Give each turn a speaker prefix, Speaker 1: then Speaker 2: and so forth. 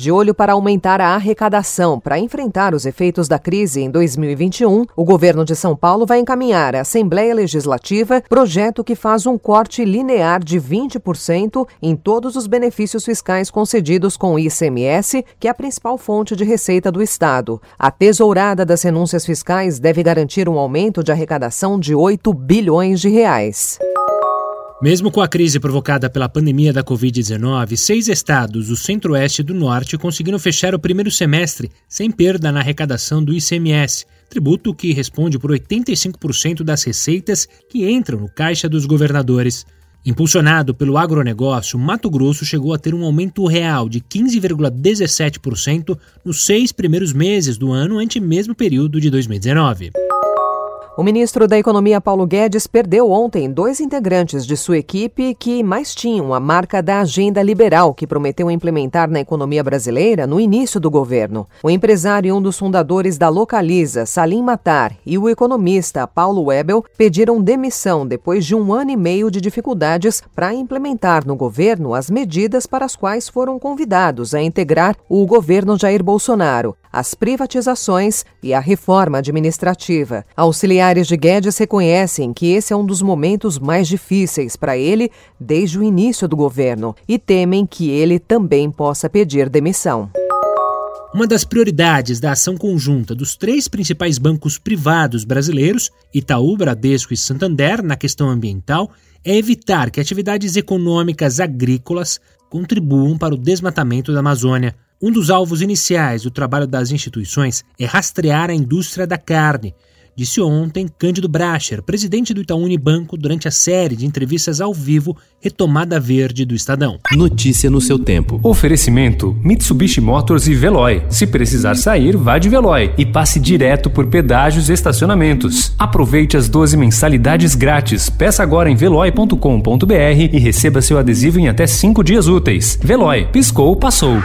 Speaker 1: De olho para aumentar a arrecadação para enfrentar os efeitos da crise em 2021, o governo de São Paulo vai encaminhar à Assembleia Legislativa projeto que faz um corte linear de 20% em todos os benefícios fiscais concedidos com o ICMS, que é a principal fonte de receita do Estado. A tesourada das renúncias fiscais deve garantir um aumento de arrecadação de 8 bilhões de reais.
Speaker 2: Mesmo com a crise provocada pela pandemia da Covid-19, seis estados do centro-oeste e do norte conseguiram fechar o primeiro semestre sem perda na arrecadação do ICMS, tributo que responde por 85% das receitas que entram no caixa dos governadores. Impulsionado pelo agronegócio, Mato Grosso chegou a ter um aumento real de 15,17% nos seis primeiros meses do ano ante mesmo período de 2019.
Speaker 1: O ministro da Economia Paulo Guedes perdeu ontem dois integrantes de sua equipe que mais tinham a marca da agenda liberal que prometeu implementar na economia brasileira no início do governo. O empresário e um dos fundadores da Localiza, Salim Matar, e o economista Paulo Webel pediram demissão depois de um ano e meio de dificuldades para implementar no governo as medidas para as quais foram convidados a integrar o governo Jair Bolsonaro, as privatizações e a reforma administrativa. Auxiliar Auxiliares de Guedes reconhecem que esse é um dos momentos mais difíceis para ele desde o início do governo e temem que ele também possa pedir demissão.
Speaker 2: Uma das prioridades da ação conjunta dos três principais bancos privados brasileiros, Itaú, Bradesco e Santander, na questão ambiental, é evitar que atividades econômicas agrícolas contribuam para o desmatamento da Amazônia. Um dos alvos iniciais do trabalho das instituições é rastrear a indústria da carne, disse ontem Cândido Bracher, presidente do Itaú Unibanco, durante a série de entrevistas ao vivo Retomada Verde do Estadão.
Speaker 3: Notícia no seu tempo.
Speaker 4: Oferecimento: Mitsubishi Motors e Veloy. Se precisar sair, vá de Veloy e passe direto por pedágios e estacionamentos. Aproveite as 12 mensalidades grátis. Peça agora em veloy.com.br e receba seu adesivo em até 5 dias úteis. Veloy, piscou, passou.